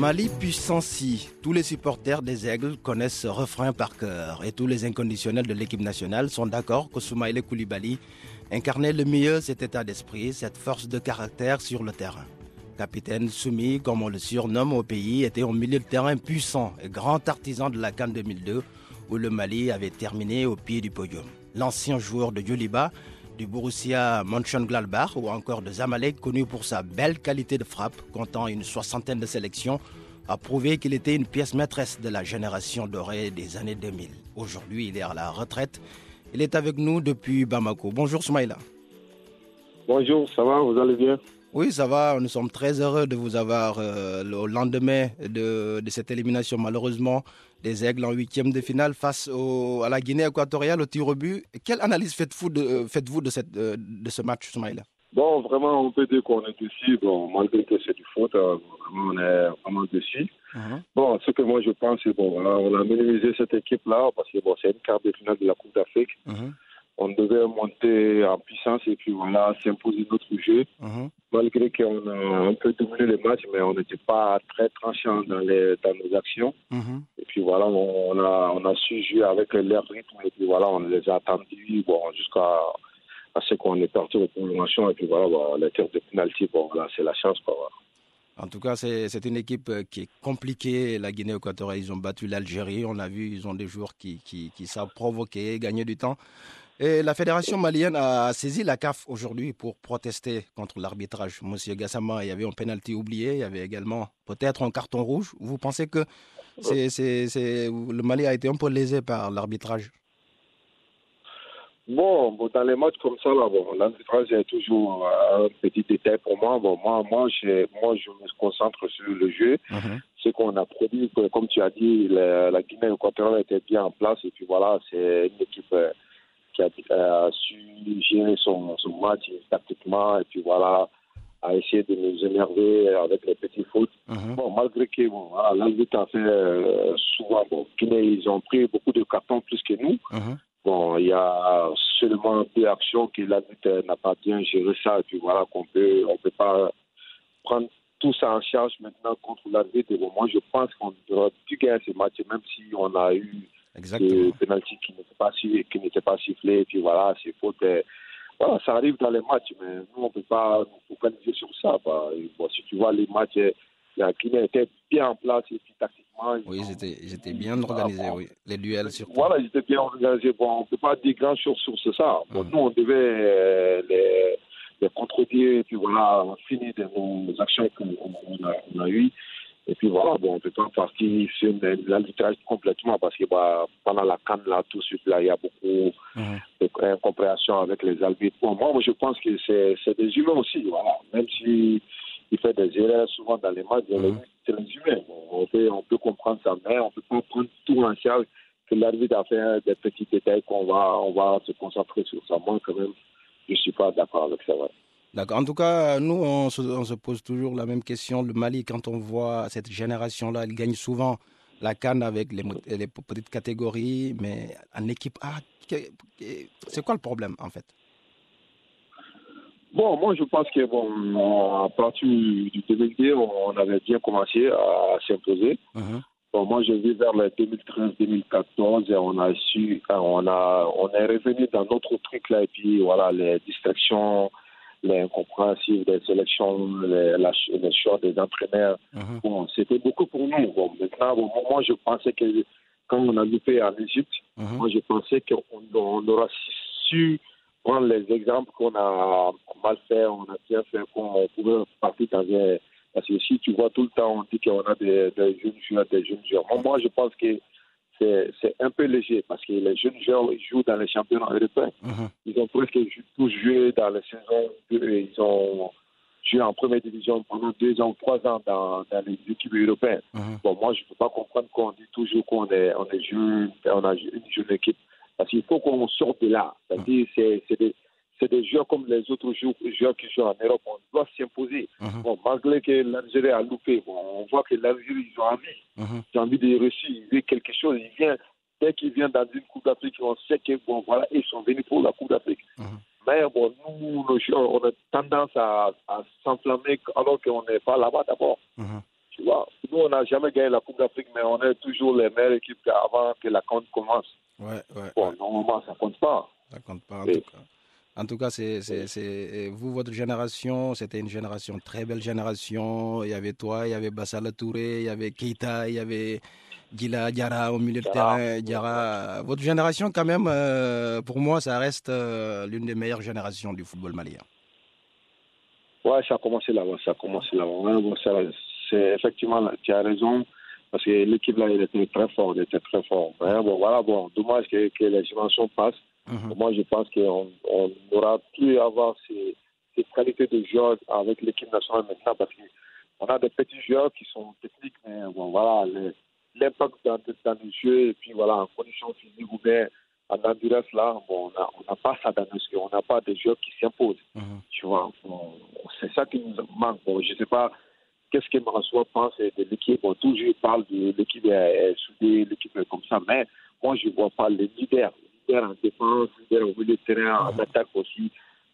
Mali puissance tous les supporters des Aigles connaissent ce refrain par cœur et tous les inconditionnels de l'équipe nationale sont d'accord que Soumaïle Koulibaly incarnait le mieux cet état d'esprit, cette force de caractère sur le terrain. Capitaine Soumi, comme on le surnomme au pays, était au milieu de terrain puissant et grand artisan de la Cannes 2002 où le Mali avait terminé au pied du podium. L'ancien joueur de Yoliba, du Borussia Mönchengladbach ou encore de Zamalek, connu pour sa belle qualité de frappe, comptant une soixantaine de sélections, a prouvé qu'il était une pièce maîtresse de la génération dorée des années 2000. Aujourd'hui, il est à la retraite. Il est avec nous depuis Bamako. Bonjour Soumaïla. Bonjour, ça va, vous allez bien? Oui, ça va. Nous sommes très heureux de vous avoir euh, au lendemain de, de cette élimination, malheureusement, des Aigles en huitième de finale face au, à la Guinée équatoriale au tir au but. Quelle analyse faites-vous de, euh, de, cette, euh, de ce match, Soumaïla? Bon, vraiment, on peut dire qu'on est déçus. Bon, malgré que c'est du faute, vraiment, on est vraiment déçus. Mhm. Bon, ce que moi je pense, c'est bon, voilà, on a minimisé cette équipe-là parce que bon, c'est une quart de finale de la Coupe d'Afrique. Mhm. On devait monter en puissance et puis voilà, s'imposer notre jeu. Mhm. Malgré qu'on a un peu dominé le match, mais on n'était pas très tranchant dans, les, dans nos actions. Mhm. Et puis voilà, on a, on a su jouer avec leur rythme et puis voilà, on les a attendus bon, jusqu'à à ce qu'on est parti aux prolongations. Et puis voilà, bon, les tirs de penalty, bon, voilà, c'est la chance. Quoi, voilà. En tout cas, c'est c'est une équipe euh, qui est compliquée. La Guinée équatoriale, ils ont battu l'Algérie. On a vu, ils ont des joueurs qui, qui, qui savent provoquer, gagner du temps. Et la fédération malienne a saisi la CAF aujourd'hui pour protester contre l'arbitrage. Monsieur Gassama, il y avait un penalty oublié. Il y avait également peut-être un carton rouge. Vous pensez que c'est c'est- c'est- le Mali a été un peu lésé par l'arbitrage? Bon, dans les matchs comme ça, là, bon, l'arbitrage est toujours euh, un petit détail pour moi. Bon, moi, moi, j'ai- moi, je me concentre sur le jeu. Ce qu'on a produit, comme tu as dit, la, la Guinée équatoriale était bien en place. Et puis voilà, c'est une équipe euh, qui a, euh, su gérer son, son match tactiquement. Et puis voilà, a essayé de nous énerver avec les petits fautes. Mhm. Bon, malgré que bon, voilà, a fait euh, souvent, bon, ils ont pris beaucoup de cartons plus que nous. Mhm. Bon, il y a seulement deux actions que l'arbitre n'a pas bien géré ça, et puis voilà qu'on peut, on peut pas prendre tout ça en charge maintenant contre l'arbitre. Et bon, moi, je pense qu'on devrait plus gagner ce match, même si on a eu Exactement. qui pas, si- qui n'étaient pas sifflés, et puis voilà, c'est faute. Voilà, ça arrive dans les matchs, mais nous, on peut pas nous focaliser sur ça. Bah, et bon, si tu vois les matchs, euh, la Guinée était bien en place, et puis tactiquement. Oui, ils étaient, ils étaient bien organisés, oui. Les duels surtout. Voilà, ils étaient bien organisés. Bon, on ne peut pas dire grand chose sur ça. Bon, Mhm. Nous, on devait euh, les, les contredire, et puis voilà, on finit de nos actions qu'on on a, a eues. Et puis voilà, bon, on ne peut pas partir sur l'arbitrage complètement parce que bah, pendant la canne, là, tout de suite, là, il y a beaucoup Mhm. d'incompréhension avec les arbitres. Bon, moi, moi, je pense que c'est des humains aussi, voilà. Même si il fait des erreurs souvent dans les matchs, Mhm. c'est les humains. On, peut, on peut comprendre ça, mais on ne peut pas prendre tout en charge que l'arbitre a fait des petits détails qu'on va, on va se concentrer sur ça. Moi, quand même, je ne suis pas d'accord avec ça. ouais. D'accord. En tout cas, nous, on se, on se pose toujours la même question. Le Mali, quand on voit cette génération-là, il gagne souvent la canne avec les, les petites catégories, mais en équipe A, que- que- c'est quoi le problème en fait? Bon, moi, je pense que, bon, à partir du 2002, on avait bien commencé à s'imposer. Mhm. Bon, moi, je vis vers le 2013-2014 et on a su, on a, on est revenu dans notre truc là et puis voilà, les distractions, les incompréhensibles des sélections, les, la, les choix des entraîneurs. Mhm. Bon, c'était beaucoup pour nous. Bon, maintenant, bon, moi, je pensais que quand on a loupé en Égypte, Mhm. moi, je pensais qu'on on aura su prendre les exemples qu'on a mal fait, on a bien fait, qu'on pouvait partir dans un. Parce que si tu vois tout le temps, on dit qu'on a des, des jeunes joueurs, des jeunes joueurs. Moi, je pense que c'est c'est un peu léger parce que les jeunes joueurs ils jouent dans les championnats européens. Mhm. Ils ont presque tous joué dans les saisons. Ils ont joué en première division pendant deux ans trois ans dans, dans les équipes européennes. Mhm. Bon, moi, je ne peux pas comprendre qu'on dit toujours qu'on est, on est jeune, on a une jeune équipe. Parce qu'il faut qu'on sorte de là. C'est-à-dire, c'est, c'est des, c'est des joueurs comme les autres joueurs, joueurs qui jouent en Europe. On doit s'imposer. Mhm. Bon, malgré que l'Algérie a loupé, bon, on voit que l'Algérie, ils ont envie. Mhm. Ils ont envie de réussir. Ils veulent quelque chose. Ils viennent, dès qu'ils viennent dans une Coupe d'Afrique, on sait que, bon, voilà, ils sont venus pour la Coupe d'Afrique. Mhm. Mais bon, nous, nos joueurs, on a tendance à, à s'enflammer alors qu'on n'est pas là-bas d'abord. Tu vois, nous, on n'a jamais gagné la Coupe d'Afrique, mais on est toujours les meilleures équipes avant que la compte commence. Ouais, ouais, Bon, ouais. normalement, ça compte pas. Ça compte pas en Oui. tout cas. En tout cas, c'est, vous, votre génération, c'était une génération, très belle génération. Il y avait toi, il y avait Bassala Touré, il y avait Keita, il y avait Gila Diarra au milieu de Diarra. terrain. Diarra. Votre génération, quand même, euh, pour moi, ça reste euh, l'une des meilleures générations du football malien. Ouais, ça a commencé là-bas, ça a commencé là-bas. Ouais, bon, c'est effectivement, là, tu as raison, parce que l'équipe là, elle était très forte, elle était très forte. Ouais, bon, voilà, bon, dommage que, que les dimensions passent. Mhm. Moi, je pense qu'on on aura pu avoir ces, ces qualités de joueurs avec l'équipe nationale maintenant, parce qu'on a des petits joueurs qui sont techniques, mais bon, voilà, le- l'impact dans, dans le jeu, et puis voilà, en condition physique ou bien en endurance là, bon, on n'a pas ça dans nos jeux, on n'a pas des joueurs qui s'imposent Mhm. tu vois. Bon, c'est ça qui nous manque. Bon, je ne sais pas qu'est-ce que François pense de l'équipe. Bon, toujours il parle de l'équipe est, est soudée, l'équipe est comme ça, mais moi je ne vois pas les leaders. En défense, leaders au milieu de terrain, en attaque aussi.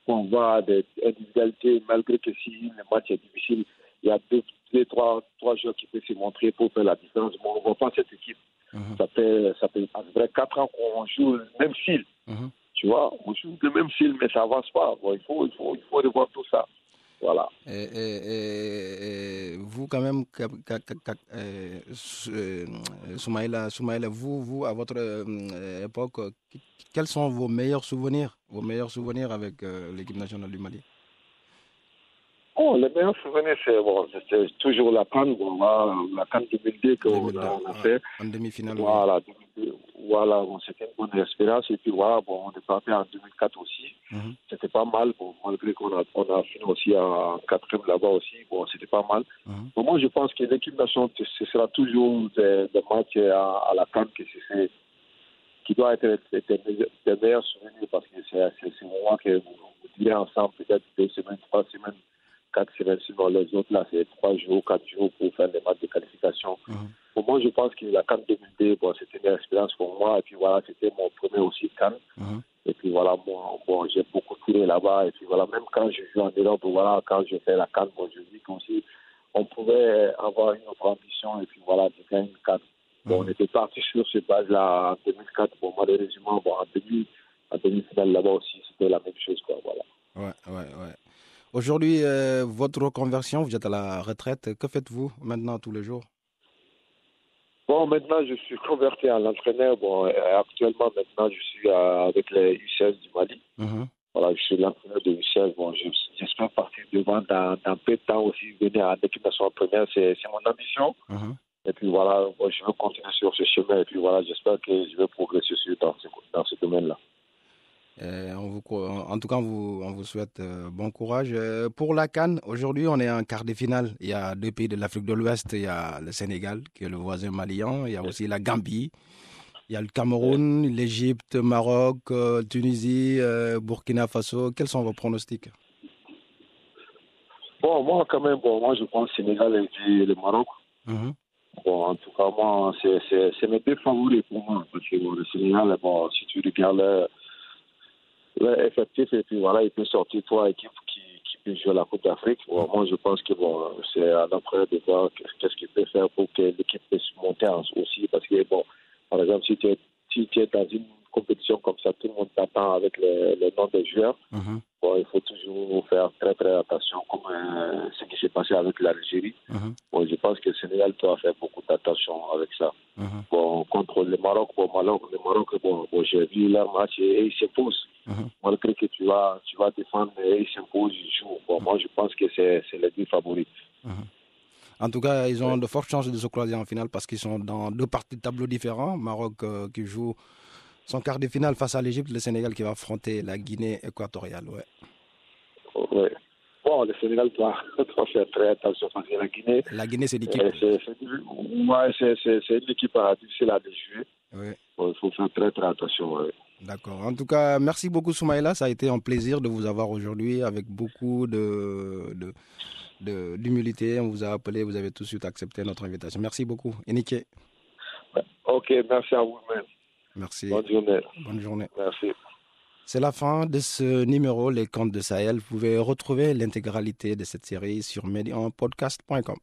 On voit des individualités, malgré que si le match est difficile, il y a deux, deux trois, trois joueurs qui peuvent se montrer pour faire la différence. Bon, on ne voit pas cette équipe. Mhm. Ça fait, ça fait quatre ans qu'on joue le même style. Mhm. Tu vois, on joue le même style, mais ça avance pas. Bon, il faut, il faut, il faut revoir tout ça. Voilà. Et- et vous, quand même, euh, euh, Soumaïla, Soumaïla, vous, vous, à votre euh, époque, euh, qu- quels sont vos meilleurs souvenirs, vos meilleurs souvenirs avec euh, l'équipe nationale du Mali? Oh, le meilleur souvenir, c'est bon, toujours la canne, bon, la canne 2002 qu'on 2002, a, on a fait. en demi-finale oui. Voilà, 2002, voilà bon, c'était une bonne expérience. Et puis voilà, bon, on est parti en 2004 aussi. Mhm. C'était pas mal, bon, malgré qu'on a, on a fini aussi en quatrième là-bas aussi. Bon, c'était pas mal. Bon, moi, je pense que l'équipe nationale, ce sera toujours des, des matchs à, à la canne que c'est qui doit être des, meilleurs souvenirs parce que c'est c'est ce moment que vous, vous direz ensemble, peut-être deux semaines, trois semaines, quatre semaines, sinon les autres là, c'est trois jours, quatre jours pour faire des matchs de qualification. Mhm. Pour moi, je pense que la CAN 2002, bon, c'était une expérience pour moi. Et puis voilà, c'était mon premier aussi CAN. Mhm. Et puis voilà, bon, bon j'ai beaucoup tourné là-bas. Et puis voilà, même quand je joue en Europe, voilà, quand je fais la CAN, bon, je dis qu'aussi, on pouvait avoir une autre ambition. Et puis voilà, de gagner une CAN. Bon, on était parti sur cette base-là en 2004. Bon, malheureusement, bon, en demi, en demi-finale là-bas aussi, c'était la même chose, quoi, voilà. Ouais, ouais, ouais. Aujourd'hui, euh, votre reconversion, vous êtes à la retraite. Que faites-vous maintenant tous les jours? Bon, maintenant, je suis converti en entraîneur. Bon, euh, actuellement, maintenant, je suis euh, avec les U16 du Mali. Mhm. Voilà, je suis l'entraîneur de U16. Bon, je- j'espère partir devant dans, dans peu de temps aussi, venir en équipe nationale première. C'est c'est mon ambition. Mhm. Et puis voilà, je veux continuer sur ce chemin. Et puis voilà, j'espère que je vais progresser dans ce, dans ce domaine-là. Euh, on vous, co- en tout cas, on vous, on vous souhaite euh, bon courage. Euh, pour la Cannes, aujourd'hui, on est en quart de finale. Il y a deux pays de l'Afrique de l'Ouest. Il y a le Sénégal, qui est le voisin malien. Il y a aussi la Gambie. Il y a le Cameroun, l'Égypte, Maroc, euh, Tunisie, Burkina Faso. Quels sont vos pronostics? Bon, moi, quand même, bon, moi, je pense Sénégal et puis le Maroc. Mhm. Bon, en tout cas, moi, c'est- mes deux favoris pour moi. Parce que bon, le Sénégal, bon, si tu regardes effectif, et puis voilà, il peut sortir trois équipes qui, qui peuvent jouer la Coupe d'Afrique. Bon, moi, je pense que bon, c'est à l'entraîneur de voir qu'est-ce qu'il peut faire pour que l'équipe puisse monter aussi. Parce que, bon, par exemple, si tu es, si tu es dans une compétition comme ça, tout le monde t'attend avec le, le nom des joueurs. Mhm. Bon, il faut toujours faire très, très attention, comme euh, ce qui s'est passé avec l'Algérie. Mhm. Bon, je pense que le Sénégal doit faire beaucoup d'attention avec ça. Mhm. Bon, contre le Maroc, bon, Maroc, le Maroc, bon, bon j'ai vu leur match et, et ils s'imposent. Mhm. Malgré que tu vas, tu vas défendre et ils s'imposent, ils jouent. Bon, moi, je pense que c'est c'est les deux favoris. En tout cas, ils ont de fortes chances de se croiser en finale parce qu'ils sont dans deux parties de tableau différents. Maroc euh, qui joue son quart de finale face à l'Égypte, le Sénégal qui va affronter la Guinée équatoriale. Ouais. Ouais. Bon, le Sénégal doit, doit, faire très attention parce que la Guinée. La Guinée, c'est l'équipe. C'est une équipe difficile à déjouer. Oui. Il faut faire très, très attention. Ouais. D'accord. En tout cas, merci beaucoup, Soumaïla. Ça a été un plaisir de vous avoir aujourd'hui avec beaucoup de. de d'humilité, on vous a appelé, vous avez tout de suite accepté notre invitation. Merci beaucoup. Enike. Ok, merci à vous-même. Merci. Bonne journée. Bonne journée. Merci. C'est la fin de ce numéro Les Contes de Sahel. Vous pouvez retrouver l'intégralité de cette série sur medianpodcast.com.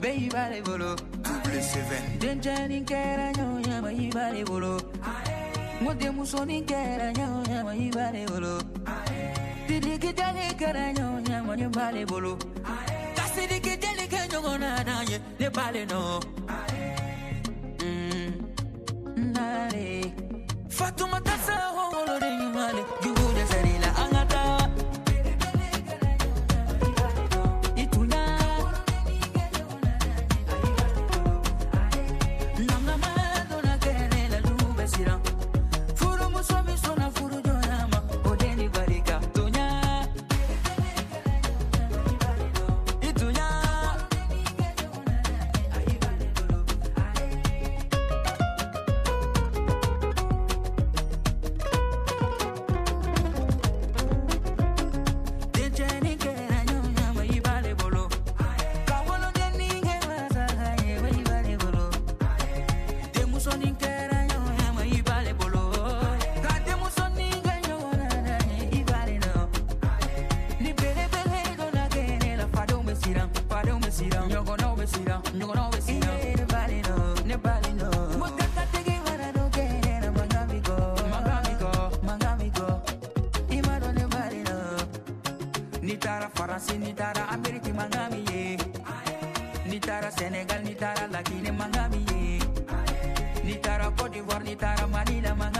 Baby, beibale bolo. Dencanikɛra ɲɔya maibale bolo. Ngo denmusoni kɛra ɲɔya maibale bolo. Tidikijali kɛra ɲɔya maibale bolo. Ka sidikijali kɛ ɲɔgɔnna na ye ne bale nɔ nare mm, fatumata sa howolo de ɲumale now. No one always see now. Nobody know. Nobody know. Nitara Faransi, Nitara Ameriki mangami ye Nitara Senegal, Nitara Lakini mangami ye Nitara Cote d'Ivoire, Nitara Manila mangami